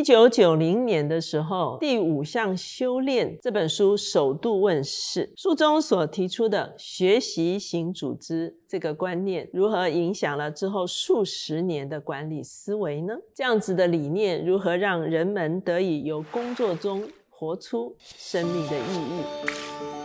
一九九零年的时候，《第五项修炼》这本书首度问世，书中所提出的学习型组织这个观念，如何影响了之后数十年的管理思维呢？这样子的理念如何让人们得以由工作中活出生命的意义？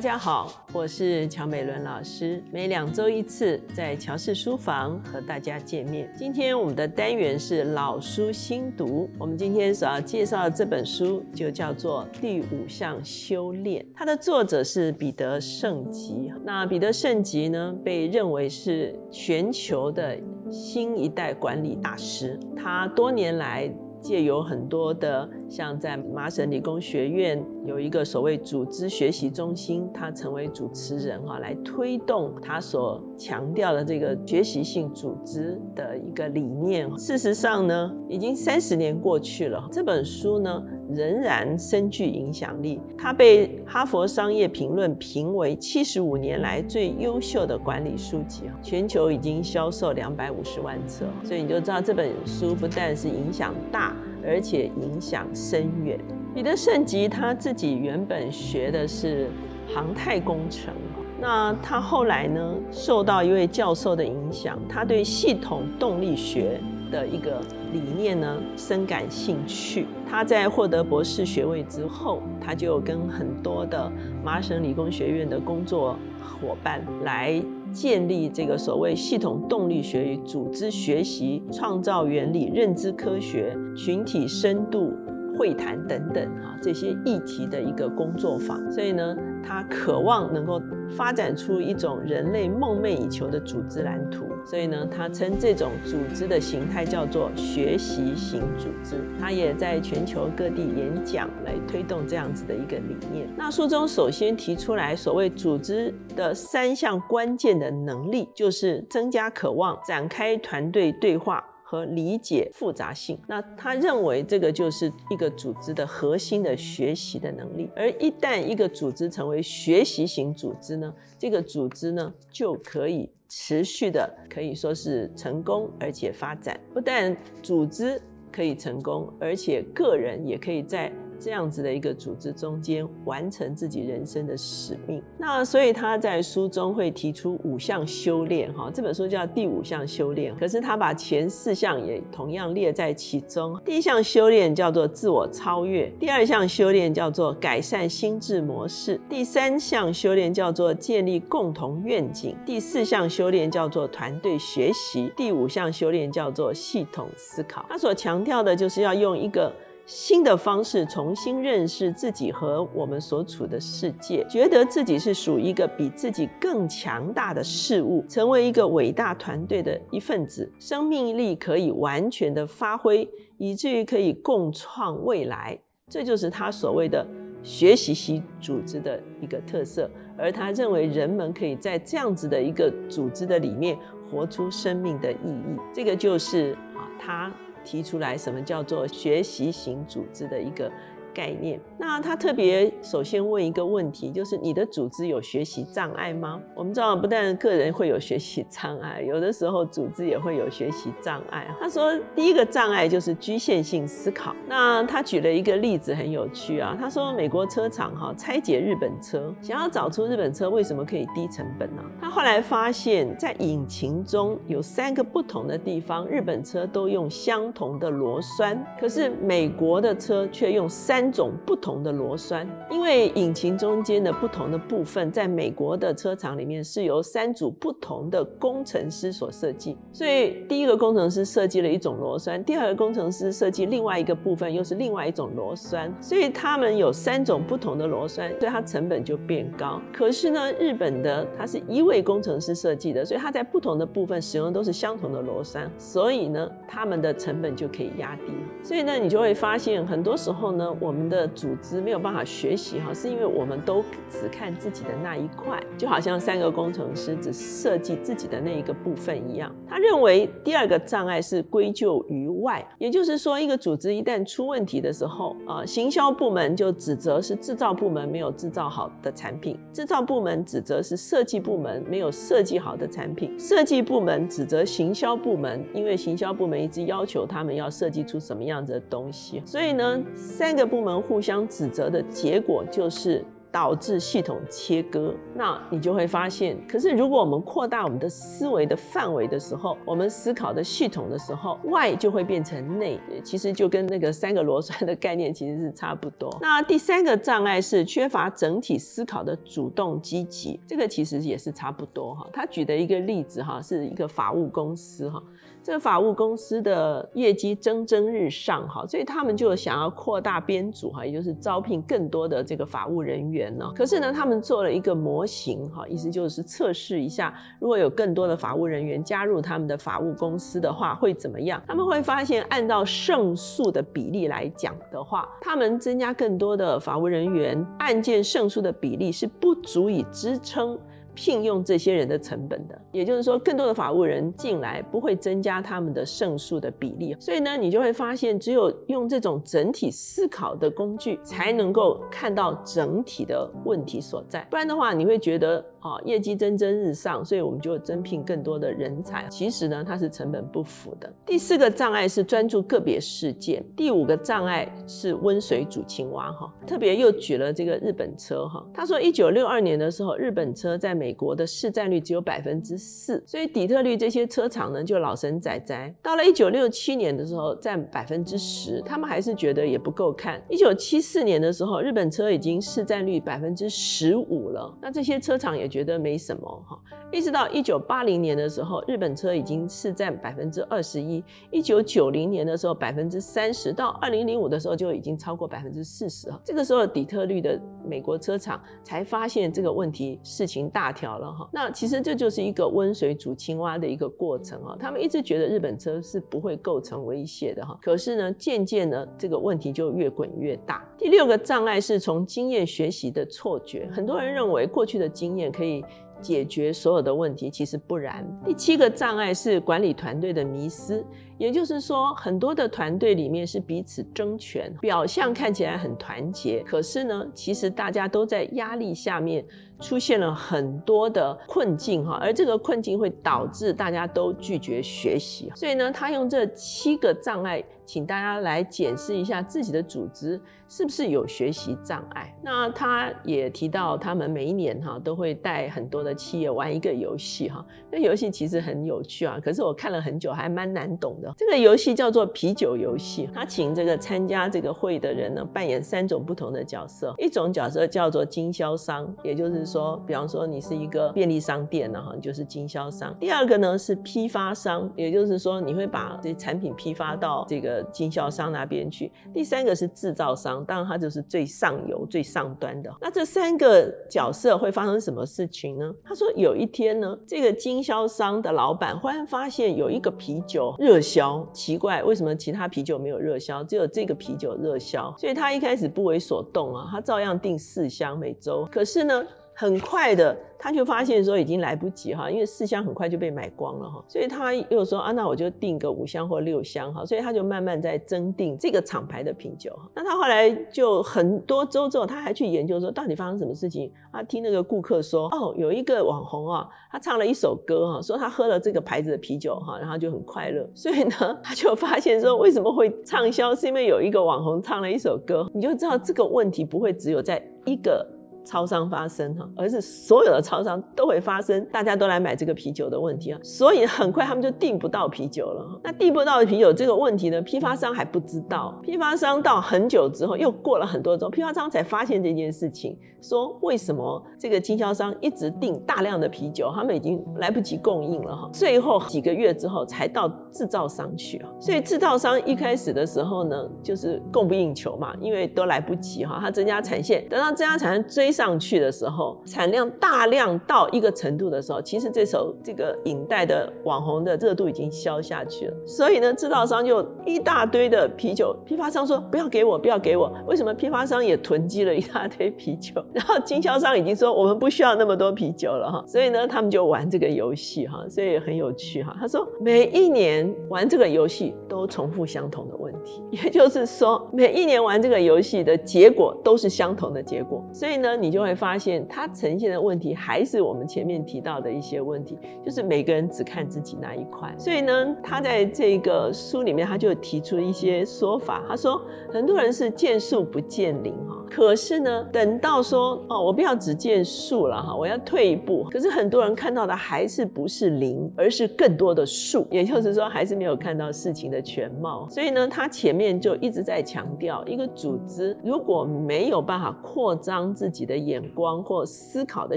大家好，我是乔美伦老师，每两周一次在乔氏书房和大家见面。今天我们的单元是老书新读，我们今天所要介绍的这本书就叫做《第五项修炼》，它的作者是彼得圣吉。那彼得圣吉呢，被认为是全球的新一代管理大师，他多年来。借由很多的，像在麻省理工学院有一个所谓组织学习中心，他成为主持人哈，来推动他所强调的这个学习性组织的一个理念。事实上呢，已经三十年过去了，这本书呢。仍然深具影响力。他被哈佛商业评论评为七十五年来最优秀的管理书籍全球已经销售两百五十万册，所以你就知道这本书不但是影响大，而且影响深远。彼得圣吉他自己原本学的是航太工程，那他后来呢，受到一位教授的影响，他对系统动力学。的一个理念呢，深感兴趣。他在获得博士学位之后，他就跟很多的麻省理工学院的工作伙伴来建立这个所谓系统动力学与组织学习、创造原理、认知科学、群体深度会谈等等啊这些议题的一个工作坊。所以呢，他渴望能够发展出一种人类梦寐以求的组织蓝图。所以呢，他称这种组织的形态叫做学习型组织。他也在全球各地演讲，来推动这样子的一个理念。那书中首先提出来，所谓组织的三项关键的能力，就是增加渴望、展开团队对话和理解复杂性。那他认为这个就是一个组织的核心的学习的能力。而一旦一个组织成为学习型组织呢，这个组织呢就可以。持续的可以说是成功，而且发展不但组织可以成功，而且个人也可以在。这样子的一个组织中间完成自己人生的使命，那所以他在书中会提出五项修炼，哈，这本书叫第五项修炼，可是他把前四项也同样列在其中。第一项修炼叫做自我超越，第二项修炼叫做改善心智模式，第三项修炼叫做建立共同愿景，第四项修炼叫做团队学习，第五项修炼叫做系统思考。他所强调的就是要用一个。新的方式重新认识自己和我们所处的世界，觉得自己是属于一个比自己更强大的事物，成为一个伟大团队的一份子，生命力可以完全的发挥，以至于可以共创未来。这就是他所谓的学习型组织的一个特色，而他认为人们可以在这样子的一个组织的里面活出生命的意义。这个就是啊，他。提出来，什么叫做学习型组织的一个。概念，那他特别首先问一个问题，就是你的组织有学习障碍吗？我们知道，不但个人会有学习障碍，有的时候组织也会有学习障碍。他说，第一个障碍就是局限性思考。那他举了一个例子，很有趣啊。他说，美国车厂哈拆解日本车，想要找出日本车为什么可以低成本呢？他后来发现，在引擎中有三个不同的地方，日本车都用相同的螺栓，可是美国的车却用三。三种不同的螺栓，因为引擎中间的不同的部分，在美国的车厂里面是由三组不同的工程师所设计。所以第一个工程师设计了一种螺栓，第二个工程师设计另外一个部分又是另外一种螺栓，所以他们有三种不同的螺栓，所以它成本就变高。可是呢，日本的它是一位工程师设计的，所以它在不同的部分使用都是相同的螺栓，所以呢，他们的成本就可以压低。所以呢，你就会发现很多时候呢，我我们的组织没有办法学习哈，是因为我们都只看自己的那一块，就好像三个工程师只设计自己的那一个部分一样。他认为第二个障碍是归咎于外，也就是说，一个组织一旦出问题的时候，啊，行销部门就指责是制造部门没有制造好的产品，制造部门指责是设计部门没有设计好的产品，设计部门指责行销部门，因为行销部门一直要求他们要设计出什么样子的东西，所以呢，三个部门互相指责的结果就是。导致系统切割，那你就会发现，可是如果我们扩大我们的思维的范围的时候，我们思考的系统的时候，外就会变成内，其实就跟那个三个螺栓的概念其实是差不多。那第三个障碍是缺乏整体思考的主动积极，这个其实也是差不多哈。他举的一个例子哈，是一个法务公司哈。这个法务公司的业绩蒸蒸日上，哈，所以他们就想要扩大编组，哈，也就是招聘更多的这个法务人员呢。可是呢，他们做了一个模型，哈，意思就是测试一下，如果有更多的法务人员加入他们的法务公司的话，会怎么样？他们会发现，按照胜诉的比例来讲的话，他们增加更多的法务人员，案件胜诉的比例是不足以支撑。聘用这些人的成本的，也就是说，更多的法务人进来不会增加他们的胜诉的比例，所以呢，你就会发现，只有用这种整体思考的工具，才能够看到整体的问题所在，不然的话，你会觉得。啊，业绩蒸蒸日上，所以我们就增聘更多的人才。其实呢，它是成本不符的。第四个障碍是专注个别事件。第五个障碍是温水煮青蛙。哈，特别又举了这个日本车。哈，他说一九六二年的时候，日本车在美国的市占率只有百分之四，所以底特律这些车厂呢就老神仔仔。到了一九六七年的时候，占百分之十，他们还是觉得也不够看。一九七四年的时候，日本车已经市占率百分之十五了。那这些车厂也。觉得没什么哈，一直到一九八零年的时候，日本车已经是占百分之二十一；一九九零年的时候百分之三十，到二零零五的时候就已经超过百分之四十哈。这个时候底特律的美国车厂才发现这个问题，事情大条了哈。那其实这就是一个温水煮青蛙的一个过程哈。他们一直觉得日本车是不会构成威胁的哈，可是呢，渐渐呢，这个问题就越滚越大。第六个障碍是从经验学习的错觉，很多人认为过去的经验。可可以解决所有的问题，其实不然。第七个障碍是管理团队的迷失，也就是说，很多的团队里面是彼此争权，表象看起来很团结，可是呢，其实大家都在压力下面出现了很多的困境哈，而这个困境会导致大家都拒绝学习。所以呢，他用这七个障碍。请大家来检视一下自己的组织是不是有学习障碍。那他也提到，他们每一年哈都会带很多的企业玩一个游戏哈。那游戏其实很有趣啊，可是我看了很久还蛮难懂的。这个游戏叫做啤酒游戏。他请这个参加这个会的人呢扮演三种不同的角色。一种角色叫做经销商，也就是说，比方说你是一个便利商店呢哈，就是经销商。第二个呢是批发商，也就是说你会把这产品批发到这个。经销商那边去，第三个是制造商，当然他就是最上游、最上端的。那这三个角色会发生什么事情呢？他说有一天呢，这个经销商的老板忽然发现有一个啤酒热销，奇怪，为什么其他啤酒没有热销，只有这个啤酒热销？所以他一开始不为所动啊，他照样订四箱每周。可是呢，很快的。他就发现说已经来不及哈，因为四箱很快就被买光了哈，所以他又说啊，那我就订个五箱或六箱哈，所以他就慢慢在增订这个厂牌的啤酒。那他后来就很多周之后，他还去研究说到底发生什么事情啊？听那个顾客说，哦，有一个网红啊，他唱了一首歌哈，说他喝了这个牌子的啤酒哈，然后就很快乐。所以呢，他就发现说为什么会畅销，是因为有一个网红唱了一首歌。你就知道这个问题不会只有在一个。超商发生哈，而是所有的超商都会发生，大家都来买这个啤酒的问题啊，所以很快他们就订不到啤酒了。那订不到的啤酒这个问题呢，批发商还不知道，批发商到很久之后，又过了很多周，批发商才发现这件事情，说为什么这个经销商一直订大量的啤酒，他们已经来不及供应了哈，最后几个月之后才到制造商去啊，所以制造商一开始的时候呢，就是供不应求嘛，因为都来不及哈，他增加产线，等到增加产线追。上去的时候，产量大量到一个程度的时候，其实这时候这个影带的网红的热度已经消下去了。所以呢，制造商就一大堆的啤酒，批发商说不要给我，不要给我。为什么批发商也囤积了一大堆啤酒？然后经销商已经说我们不需要那么多啤酒了哈。所以呢，他们就玩这个游戏哈，所以很有趣哈。他说每一年玩这个游戏都重复相同的问题，也就是说每一年玩这个游戏的结果都是相同的结果。所以呢，你就会发现它呈现的问题还是我们前面提到的一些问题，就是每个人只看自己那一块。所以呢，他在这个书里面他就提出一些说法，他说很多人是见树不见林哈。可是呢，等到说哦，我不要只见树了哈，我要退一步。可是很多人看到的还是不是林，而是更多的树，也就是说还是没有看到事情的全貌。所以呢，他前面就一直在强调，一个组织如果没有办法扩张自己的眼光或思考的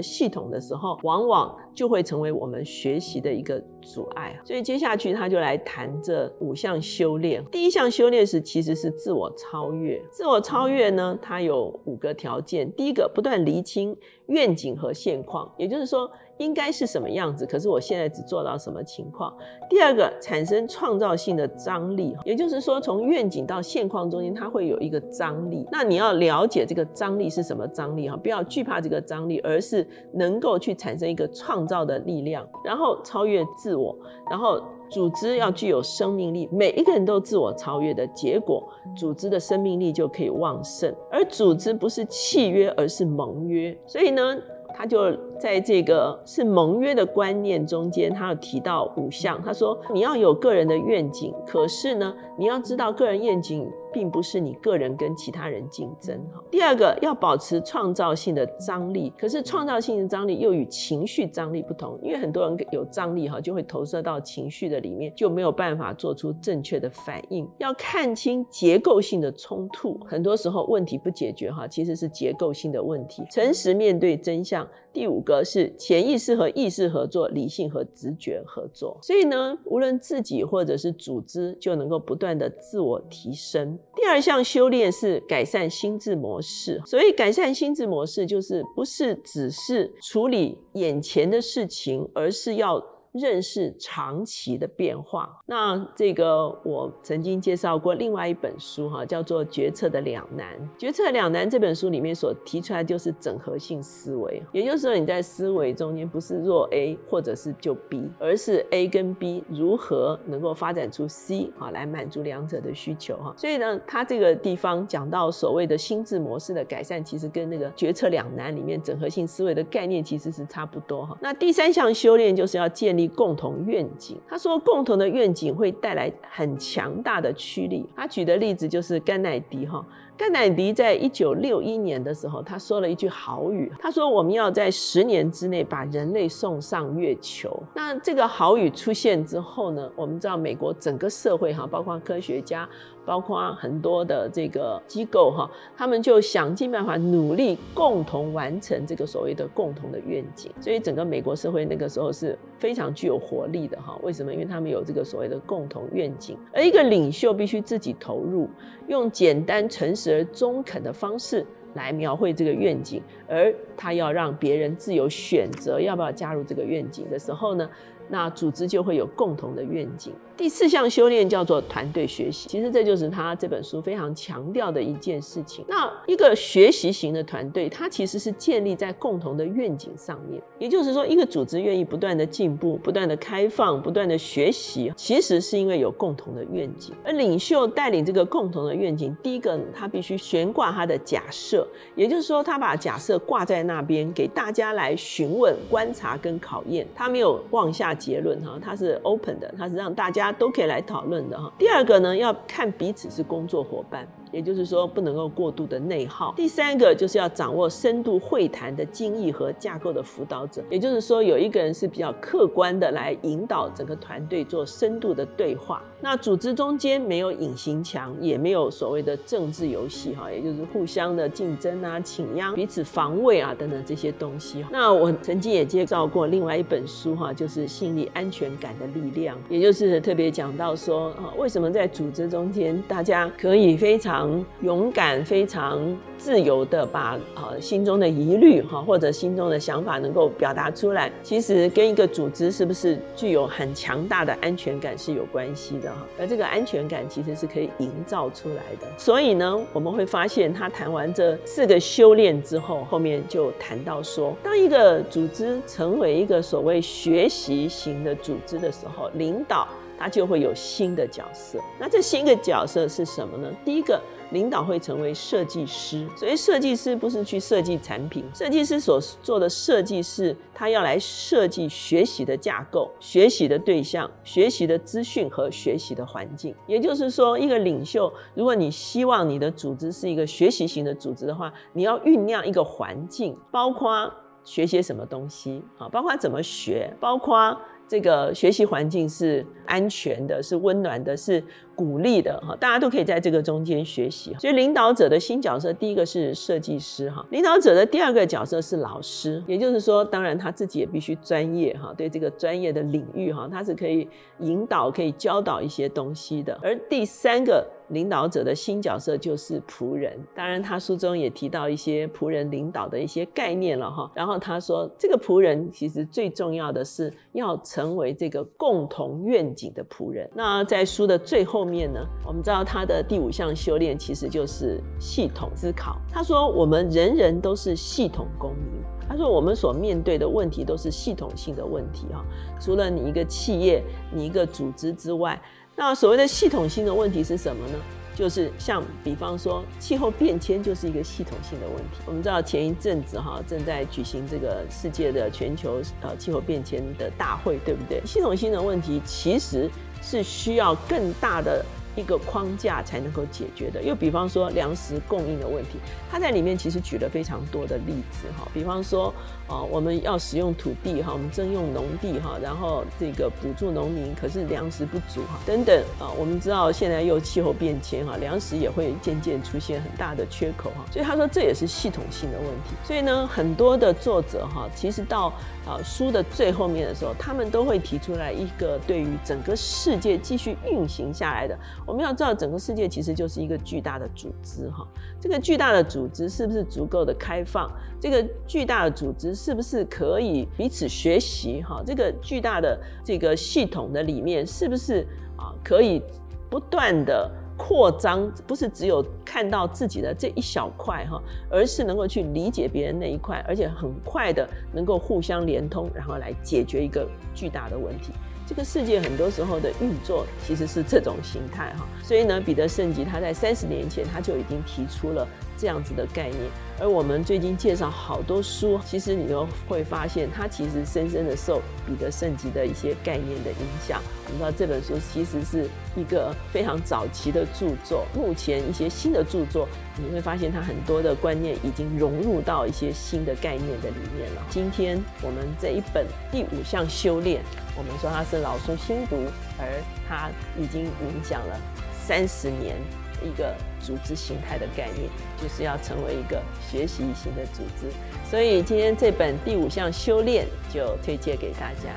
系统的时候，往往就会成为我们学习的一个阻碍。所以接下去他就来谈这五项修炼。第一项修炼是其实是自我超越。自我超越呢，它有五个条件。第一个，不断厘清愿景和现况，也就是说。应该是什么样子？可是我现在只做到什么情况？第二个，产生创造性的张力，也就是说，从愿景到现况中间，它会有一个张力。那你要了解这个张力是什么张力哈，不要惧怕这个张力，而是能够去产生一个创造的力量，然后超越自我，然后组织要具有生命力。每一个人都自我超越的结果，组织的生命力就可以旺盛。而组织不是契约，而是盟约。所以呢。他就在这个是盟约的观念中间，他有提到五项。他说你要有个人的愿景，可是呢，你要知道个人愿景。并不是你个人跟其他人竞争哈。第二个要保持创造性的张力，可是创造性的张力又与情绪张力不同，因为很多人有张力哈，就会投射到情绪的里面，就没有办法做出正确的反应。要看清结构性的冲突，很多时候问题不解决哈，其实是结构性的问题。诚实面对真相。第五个是潜意识和意识合作，理性和直觉合作。所以呢，无论自己或者是组织，就能够不断的自我提升。第二项修炼是改善心智模式。所以改善心智模式，就是不是只是处理眼前的事情，而是要。认识长期的变化。那这个我曾经介绍过另外一本书哈，叫做《决策的两难》。《决策两难》这本书里面所提出来就是整合性思维，也就是说你在思维中间不是若 A 或者是就 B，而是 A 跟 B 如何能够发展出 C 啊，来满足两者的需求哈。所以呢，他这个地方讲到所谓的心智模式的改善，其实跟那个《决策两难》里面整合性思维的概念其实是差不多哈。那第三项修炼就是要建立。共同愿景，他说共同的愿景会带来很强大的驱力。他举的例子就是甘乃迪哈。甘乃迪在一九六一年的时候，他说了一句好语，他说我们要在十年之内把人类送上月球。那这个好语出现之后呢，我们知道美国整个社会哈，包括科学家，包括很多的这个机构哈，他们就想尽办法努力共同完成这个所谓的共同的愿景。所以整个美国社会那个时候是非常具有活力的哈。为什么？因为他们有这个所谓的共同愿景，而一个领袖必须自己投入，用简单诚实。而中肯的方式来描绘这个愿景，而他要让别人自由选择要不要加入这个愿景的时候呢，那组织就会有共同的愿景。第四项修炼叫做团队学习，其实这就是他这本书非常强调的一件事情。那一个学习型的团队，它其实是建立在共同的愿景上面。也就是说，一个组织愿意不断的进步、不断的开放、不断的学习，其实是因为有共同的愿景。而领袖带领这个共同的愿景，第一个他必须悬挂他的假设，也就是说，他把假设挂在那边，给大家来询问、观察跟考验。他没有妄下结论哈，它是 open 的，它是让。大家都可以来讨论的哈。第二个呢，要看彼此是工作伙伴。也就是说，不能够过度的内耗。第三个就是要掌握深度会谈的精益和架构的辅导者。也就是说，有一个人是比较客观的来引导整个团队做深度的对话。那组织中间没有隐形墙，也没有所谓的政治游戏哈，也就是互相的竞争啊、请央、彼此防卫啊等等这些东西。那我曾经也介绍过另外一本书哈，就是心理安全感的力量，也就是特别讲到说啊，为什么在组织中间大家可以非常常勇敢、非常自由的把呃心中的疑虑哈或者心中的想法能够表达出来，其实跟一个组织是不是具有很强大的安全感是有关系的哈。而这个安全感其实是可以营造出来的。所以呢，我们会发现他谈完这四个修炼之后，后面就谈到说，当一个组织成为一个所谓学习型的组织的时候，领导。他就会有新的角色。那这新的角色是什么呢？第一个，领导会成为设计师。所以设计师不是去设计产品，设计师所做的设计是，他要来设计学习的架构、学习的对象、学习的资讯和学习的环境。也就是说，一个领袖，如果你希望你的组织是一个学习型的组织的话，你要酝酿一个环境，包括学些什么东西啊，包括怎么学，包括。这个学习环境是安全的，是温暖的，是鼓励的哈，大家都可以在这个中间学习。所以领导者的新角色，第一个是设计师哈，领导者的第二个角色是老师，也就是说，当然他自己也必须专业哈，对这个专业的领域哈，他是可以引导、可以教导一些东西的。而第三个。领导者的新角色就是仆人，当然他书中也提到一些仆人领导的一些概念了哈。然后他说，这个仆人其实最重要的是要成为这个共同愿景的仆人。那在书的最后面呢，我们知道他的第五项修炼其实就是系统思考。他说，我们人人都是系统公民。他说，我们所面对的问题都是系统性的问题哈。除了你一个企业、你一个组织之外。那所谓的系统性的问题是什么呢？就是像比方说气候变迁就是一个系统性的问题。我们知道前一阵子哈正在举行这个世界的全球呃气候变迁的大会，对不对？系统性的问题其实是需要更大的。一个框架才能够解决的，又比方说粮食供应的问题，他在里面其实举了非常多的例子哈，比方说，啊，我们要使用土地哈，我们征用农地哈，然后这个补助农民，可是粮食不足哈，等等啊，我们知道现在又气候变迁哈，粮食也会渐渐出现很大的缺口哈，所以他说这也是系统性的问题，所以呢，很多的作者哈，其实到啊书的最后面的时候，他们都会提出来一个对于整个世界继续运行下来的。我们要知道，整个世界其实就是一个巨大的组织，哈。这个巨大的组织是不是足够的开放？这个巨大的组织是不是可以彼此学习？哈，这个巨大的这个系统的里面是不是啊可以不断的扩张？不是只有看到自己的这一小块，哈，而是能够去理解别人那一块，而且很快的能够互相连通，然后来解决一个巨大的问题。这个世界很多时候的运作其实是这种形态哈，所以呢，彼得圣吉他在三十年前他就已经提出了这样子的概念。而我们最近介绍好多书，其实你都会发现，它其实深深的受彼得圣吉的一些概念的影响。我们知道这本书其实是一个非常早期的著作，目前一些新的著作，你会发现它很多的观念已经融入到一些新的概念的里面了。今天我们这一本第五项修炼，我们说它是老书新读，而它已经影响了三十年。一个组织形态的概念，就是要成为一个学习型的组织。所以今天这本第五项修炼就推荐给大家。